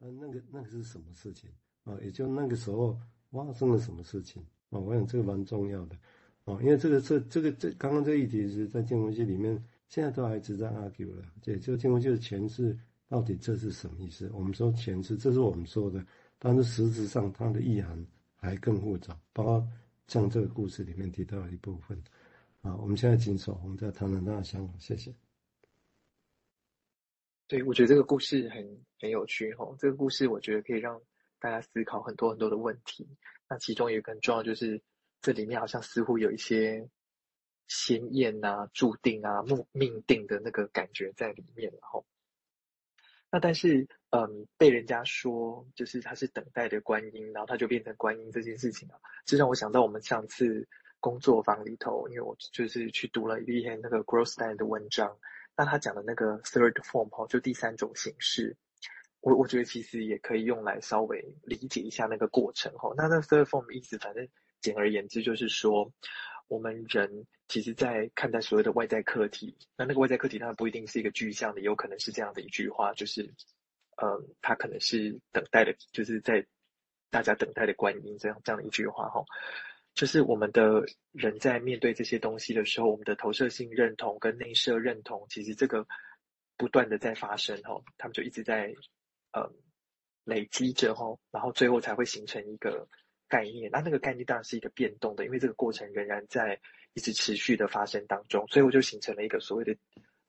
但那个那个是什么事情啊？也就那个时候发生了什么事情啊？我想这个蛮重要的啊，因为这个这这个这刚刚这一题是在净空系里面，现在都还一直在 argue 了。也就净空系的前世到底这是什么意思？我们说前世，这是我们说的，但是实质上它的意涵还更复杂，包括像这个故事里面提到的一部分啊。我们现在谨守，我们再谈谈他的想法。谢谢。对，我觉得这个故事很很有趣哈。这个故事我觉得可以让大家思考很多很多的问题。那其中一个很重要，就是这里面好像似乎有一些鲜艳啊、注定啊、命命定的那个感觉在里面。然后，那但是嗯，被人家说就是他是等待的观音，然后他就变成观音这件事情啊，就让我想到我们上次工作坊里头，因为我就是去读了一篇那个 Grossstein 的文章。那他讲的那个 third form 哈，就第三种形式，我我觉得其实也可以用来稍微理解一下那个过程哈。那那 third form 意思，反正简而言之就是说，我们人其实在看待所谓的外在课题，那那个外在课题当然不一定是一个具象的，有可能是这样的一句话，就是，嗯，他可能是等待的，就是在大家等待的观音这样这样的一句话哈。就是我们的人在面对这些东西的时候，我们的投射性认同跟内设认同，其实这个不断的在发生哦，他们就一直在呃累积着哈，然后最后才会形成一个概念。那那个概念当然是一个变动的，因为这个过程仍然在一直持续的发生当中，所以我就形成了一个所谓的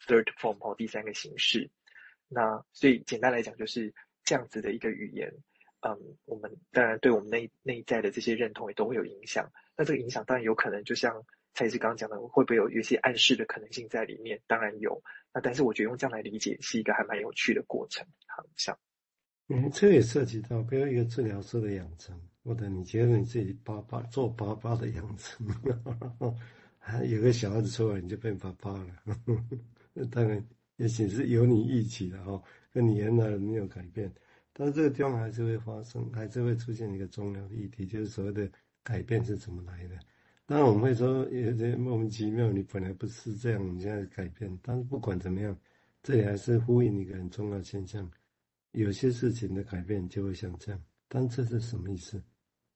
third form 哦，第三个形式。那所以简单来讲，就是这样子的一个语言。嗯，我们当然对我们内内在的这些认同也都会有影响。那这个影响当然有可能，就像蔡医师刚刚讲的，会不会有一些暗示的可能性在里面？当然有。那但是我觉得用这样来理解是一个还蛮有趣的过程。好像，嗯，这也涉及到，比如一个治疗师的养成，或者你觉得你自己爸爸做爸爸的养成，有个小孩子出来你就变爸爸了。那 当然也许是有你一起的哈，跟你原来的没有改变。但是这个地方还是会发生，还是会出现一个重要的议题，就是所谓的改变是怎么来的。当然我们会说有些莫名其妙，你本来不是这样，你现在改变。但是不管怎么样，这里还是呼应一个很重要的现象：有些事情的改变就会像这样。但这是什么意思？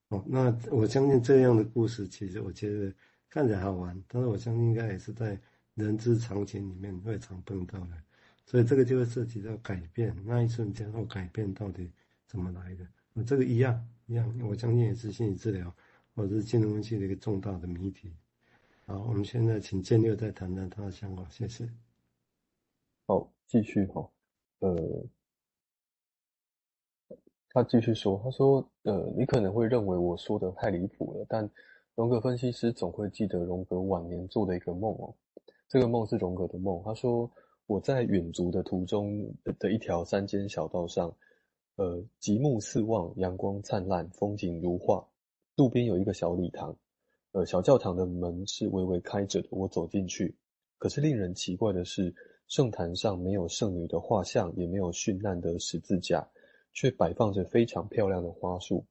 哦，那我相信这样的故事，其实我觉得看起来好玩，但是我相信应该也是在人之常情里面会常碰到的。所以这个就会涉及到改变，那一瞬间后改变到底怎么来的？那这个一样一样，我相信也是心理治疗或者是金融分析的一个重大的谜题。好，我们现在请建六再谈谈他的想法，谢谢。好，继续哈，呃，他继续说，他说，呃，你可能会认为我说的太离谱了，但荣格分析师总会记得荣格晚年做的一个梦哦，这个梦是荣格的梦，他说。我在远足的途中的一条山间小道上，呃，极目四望，阳光灿烂，风景如画。路边有一个小礼堂，呃，小教堂的门是微微开着的。我走进去，可是令人奇怪的是，圣坛上没有圣女的画像，也没有绚烂的十字架，却摆放着非常漂亮的花束。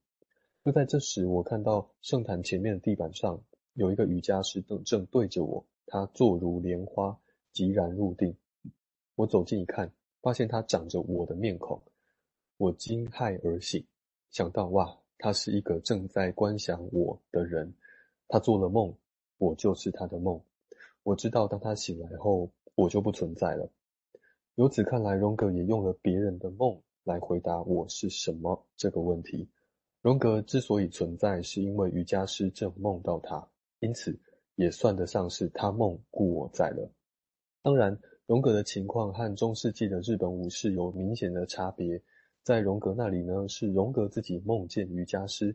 就在这时，我看到圣坛前面的地板上有一个瑜伽师正正对着我，他坐如莲花，寂然入定。我走近一看，发现他长着我的面孔，我惊骇而醒，想到哇，他是一个正在观想我的人，他做了梦，我就是他的梦。我知道，当他醒来后，我就不存在了。由此看来，荣格也用了别人的梦来回答我是什么这个问题。荣格之所以存在，是因为瑜伽师正梦到他，因此也算得上是他梦故我在了。当然。荣格的情况和中世纪的日本武士有明显的差别。在荣格那里呢，是荣格自己梦见瑜伽师。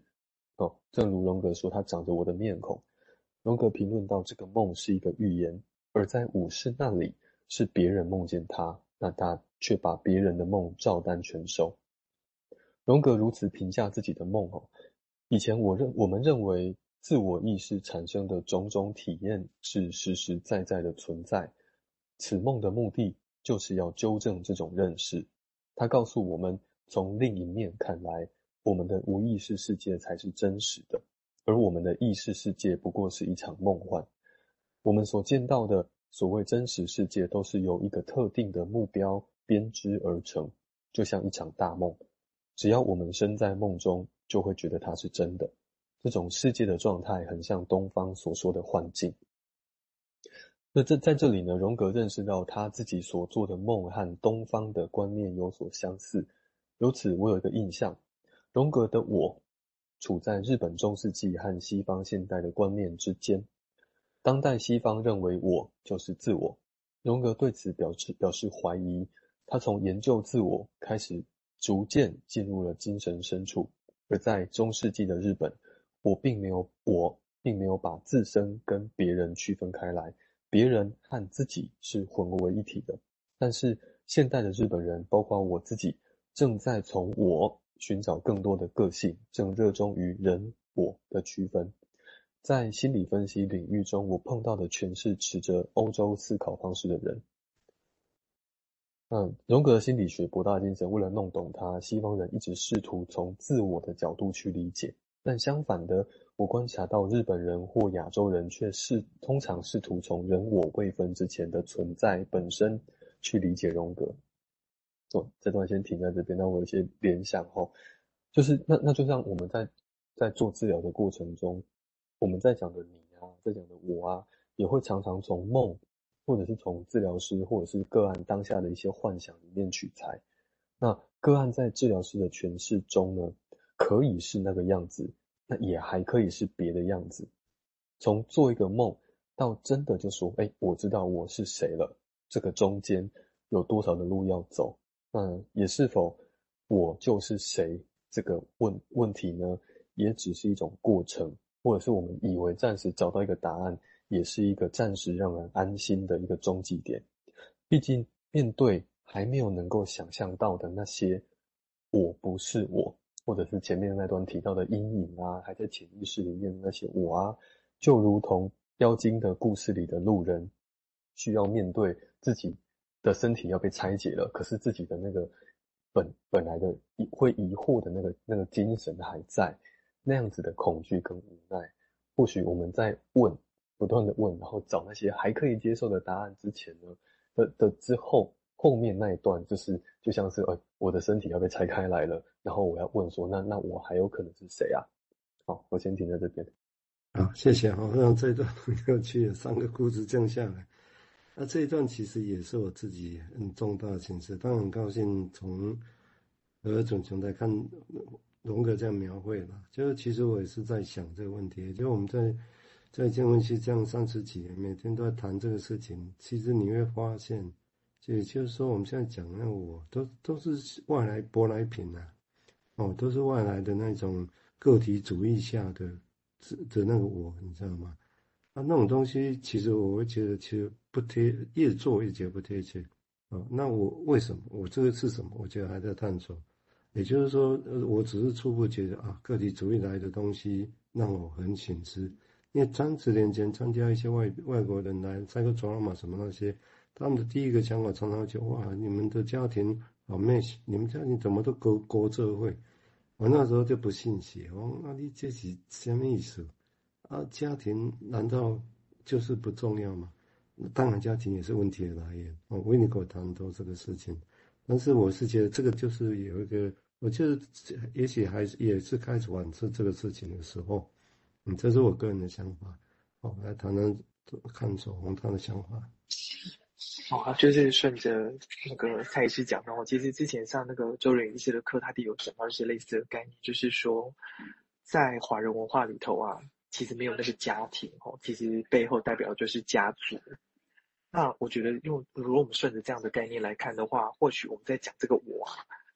哦，正如荣格说，他长着我的面孔。荣格评论到这个梦是一个预言，而在武士那里是别人梦见他，那他却把别人的梦照单全收。荣格如此评价自己的梦哦。以前我认我们认为自我意识产生的种种体验是实实在在的存在。此梦的目的就是要纠正这种认识。他告诉我们，从另一面看来，我们的无意识世界才是真实的，而我们的意识世界不过是一场梦幻。我们所见到的所谓真实世界，都是由一个特定的目标编织而成，就像一场大梦。只要我们身在梦中，就会觉得它是真的。这种世界的状态很像东方所说的幻境。那这在这里呢，荣格认识到他自己所做的梦和东方的观念有所相似。由此，我有一个印象：荣格的我处在日本中世纪和西方现代的观念之间。当代西方认为我就是自我，荣格对此表示表示怀疑。他从研究自我开始，逐渐进入了精神深处。而在中世纪的日本，我并没有我并没有把自身跟别人区分开来，别人和自己是混合为一体的。但是现代的日本人，包括我自己，正在从我寻找更多的个性，正热衷于人我的区分。在心理分析领域中，我碰到的全是持着欧洲思考方式的人。嗯，荣格心理学博大精深，为了弄懂它，西方人一直试图从自我的角度去理解。但相反的，我观察到日本人或亚洲人却是通常试图从人我未分之前的存在本身去理解荣格。哦，这段先停在这边，那我有一些联想哈，就是那那就像我们在在做治疗的过程中，我们在讲的你啊，在讲的我啊，也会常常从梦。或者是从治疗师或者是个案当下的一些幻想里面取材，那个案在治疗师的诠释中呢，可以是那个样子，那也还可以是别的样子。从做一个梦到真的就说，哎，我知道我是谁了，这个中间有多少的路要走？那也是否我就是谁？这个问问题呢，也只是一种过程，或者是我们以为暂时找到一个答案。也是一个暂时让人安心的一个终极点。毕竟，面对还没有能够想象到的那些“我不是我”，或者是前面那段提到的阴影啊，还在潜意识里面的那些“我啊”，就如同妖精的故事里的路人，需要面对自己的身体要被拆解了，可是自己的那个本本来的会疑惑的那个那个精神还在，那样子的恐惧跟无奈。或许我们在问。不断的问，然后找那些还可以接受的答案之前呢的的之后后面那一段就是就像是，哎，我的身体要被拆开来了，然后我要问说，那那我还有可能是谁啊？好，我先停在这边。好，谢谢。好，让这一段很有趣，三个故事降下来。那这一段其实也是我自己很重大的心事，当然很高兴从何种状态看荣格这样描绘了，就是其实我也是在想这个问题，就我们在。在建文系这样三十几年，每天都在谈这个事情。其实你会发现，也就是说，我们现在讲的我都都是外来舶来品啊，哦，都是外来的那种个体主义下的的那个我，你知道吗？啊，那种东西其实我会觉得其实不贴，越做越觉得不贴切。哦，那我为什么？我这个是什么？我觉得还在探索。也就是说，我只是初步觉得啊，个体主义来的东西让我很省思。因为三十年前参加一些外外国人来赛克卓拉玛什么那些，他们的第一个想法常常就哇，你们的家庭好 mess，你们家庭怎么都勾勾这会？我那时候就不信邪，我那你这是什么意思？啊，家庭难道就是不重要吗？当然家庭也是问题的来源。我为你给我谈多这个事情，但是我是觉得这个就是有一个，我觉得也许还是也是开始反思这个事情的时候。嗯，这是我个人的想法。好，来谈谈看守红他的想法。哦，就是顺着那个蔡医师讲的，我其实之前上那个周仁医师的课，他都有讲到一些类似的概念，就是说，在华人文化里头啊，其实没有那个家庭哦，其实背后代表就是家族。那我觉得用如果我们顺着这样的概念来看的话，或许我们在讲这个我。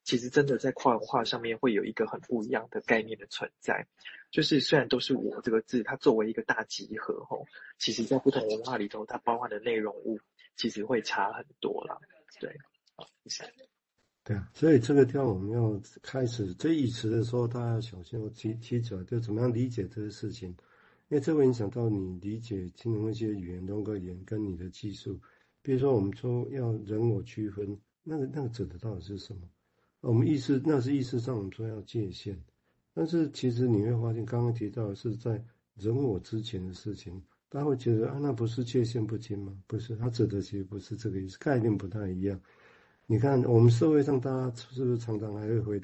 其实真的在跨文化上面会有一个很不一样的概念的存在，就是虽然都是我这个字，它作为一个大集合吼，其实在不同文化里头，它包含的内容物其实会差很多啦。对，好，第三。对啊，所以这个地方我们要开始这一词的时候，大家要小心。我提提出来，就怎么样理解这个事情，因为这会影响到你理解金融一些语言、荣格语言跟你的技术。比如说，我们说要人我区分，那个那个指的到底是什么？我们意识那是意识上我们说要界限，但是其实你会发现，刚刚提到的是在人我之前的事情，大家会觉得啊，那不是界限不清吗？不是，他指的其实不是这个意思，概念不太一样。你看，我们社会上大家是不是常常还会回到